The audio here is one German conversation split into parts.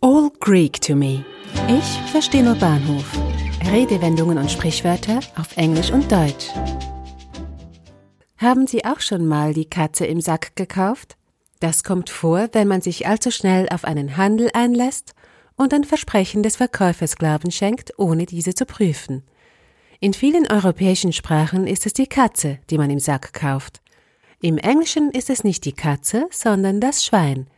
All Greek to me. Ich verstehe nur Bahnhof. Redewendungen und Sprichwörter auf Englisch und Deutsch. Haben Sie auch schon mal die Katze im Sack gekauft? Das kommt vor, wenn man sich allzu schnell auf einen Handel einlässt und ein Versprechen des Verkäufers Glauben schenkt, ohne diese zu prüfen. In vielen europäischen Sprachen ist es die Katze, die man im Sack kauft. Im Englischen ist es nicht die Katze, sondern das Schwein.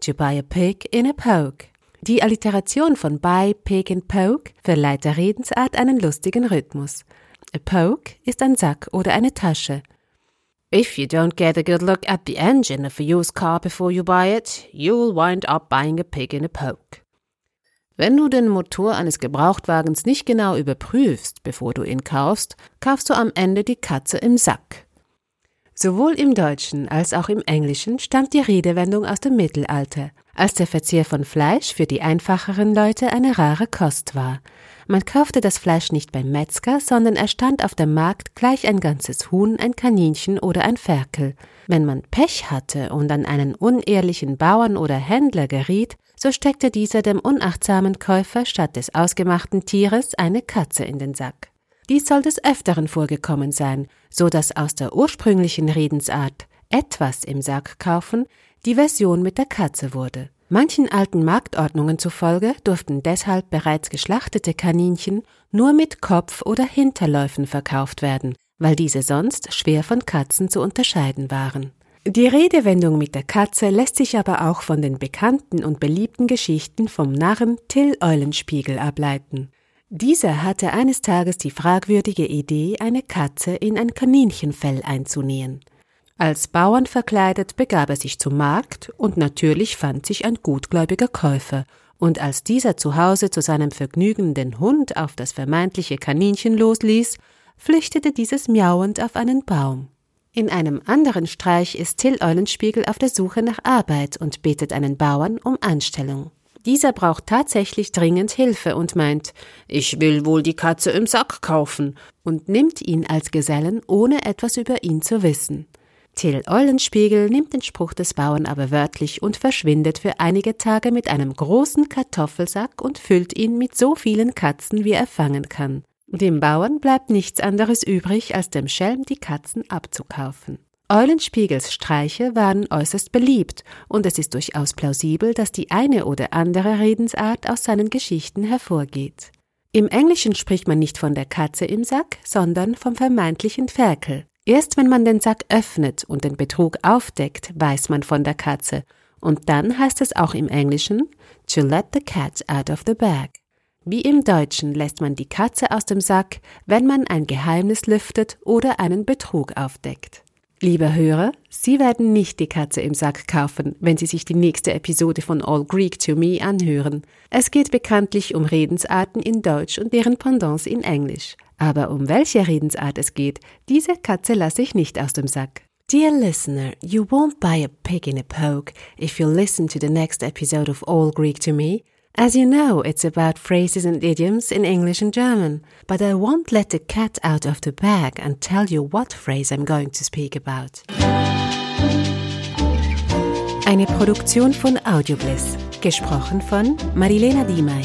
To buy a pig in a poke. Die Alliteration von buy, pig and poke verleiht der Redensart einen lustigen Rhythmus. A poke ist ein Sack oder eine Tasche. If you don't get a good look at the engine of a used car before you buy it, you'll wind up buying a pig in a poke. Wenn du den Motor eines Gebrauchtwagens nicht genau überprüfst, bevor du ihn kaufst, kaufst du am Ende die Katze im Sack. Sowohl im Deutschen als auch im Englischen stammt die Redewendung aus dem Mittelalter als der Verzehr von Fleisch für die einfacheren Leute eine rare Kost war. Man kaufte das Fleisch nicht beim Metzger, sondern er stand auf dem Markt gleich ein ganzes Huhn, ein Kaninchen oder ein Ferkel. Wenn man Pech hatte und an einen unehrlichen Bauern oder Händler geriet, so steckte dieser dem unachtsamen Käufer statt des ausgemachten Tieres eine Katze in den Sack. Dies soll des Öfteren vorgekommen sein, so dass aus der ursprünglichen Redensart etwas im Sack kaufen die Version mit der Katze wurde. Manchen alten Marktordnungen zufolge durften deshalb bereits geschlachtete Kaninchen nur mit Kopf oder Hinterläufen verkauft werden, weil diese sonst schwer von Katzen zu unterscheiden waren. Die Redewendung mit der Katze lässt sich aber auch von den bekannten und beliebten Geschichten vom Narren Till Eulenspiegel ableiten. Dieser hatte eines Tages die fragwürdige Idee, eine Katze in ein Kaninchenfell einzunähen. Als Bauern verkleidet begab er sich zum Markt, und natürlich fand sich ein gutgläubiger Käufer, und als dieser zu Hause zu seinem Vergnügen den Hund auf das vermeintliche Kaninchen losließ, flüchtete dieses miauend auf einen Baum. In einem anderen Streich ist Till Eulenspiegel auf der Suche nach Arbeit und betet einen Bauern um Anstellung. Dieser braucht tatsächlich dringend Hilfe und meint, ich will wohl die Katze im Sack kaufen, und nimmt ihn als Gesellen, ohne etwas über ihn zu wissen. Till Eulenspiegel nimmt den Spruch des Bauern aber wörtlich und verschwindet für einige Tage mit einem großen Kartoffelsack und füllt ihn mit so vielen Katzen, wie er fangen kann. Dem Bauern bleibt nichts anderes übrig, als dem Schelm die Katzen abzukaufen. Eulenspiegels Streiche waren äußerst beliebt, und es ist durchaus plausibel, dass die eine oder andere Redensart aus seinen Geschichten hervorgeht. Im Englischen spricht man nicht von der Katze im Sack, sondern vom vermeintlichen Ferkel. Erst wenn man den Sack öffnet und den Betrug aufdeckt, weiß man von der Katze. Und dann heißt es auch im Englischen to let the cat out of the bag. Wie im Deutschen lässt man die Katze aus dem Sack, wenn man ein Geheimnis lüftet oder einen Betrug aufdeckt. Lieber Hörer, Sie werden nicht die Katze im Sack kaufen, wenn Sie sich die nächste Episode von All Greek to Me anhören. Es geht bekanntlich um Redensarten in Deutsch und deren Pendants in Englisch. Aber um welche Redensart es geht, diese Katze lasse ich nicht aus dem Sack. Dear listener, you won't buy a pig in a poke if you listen to the next episode of All Greek to Me. As you know, it's about phrases and idioms in English and German, but I won't let the cat out of the bag and tell you what phrase I'm going to speak about. Eine Produktion von Audiobliss, gesprochen von Marilena Diemey.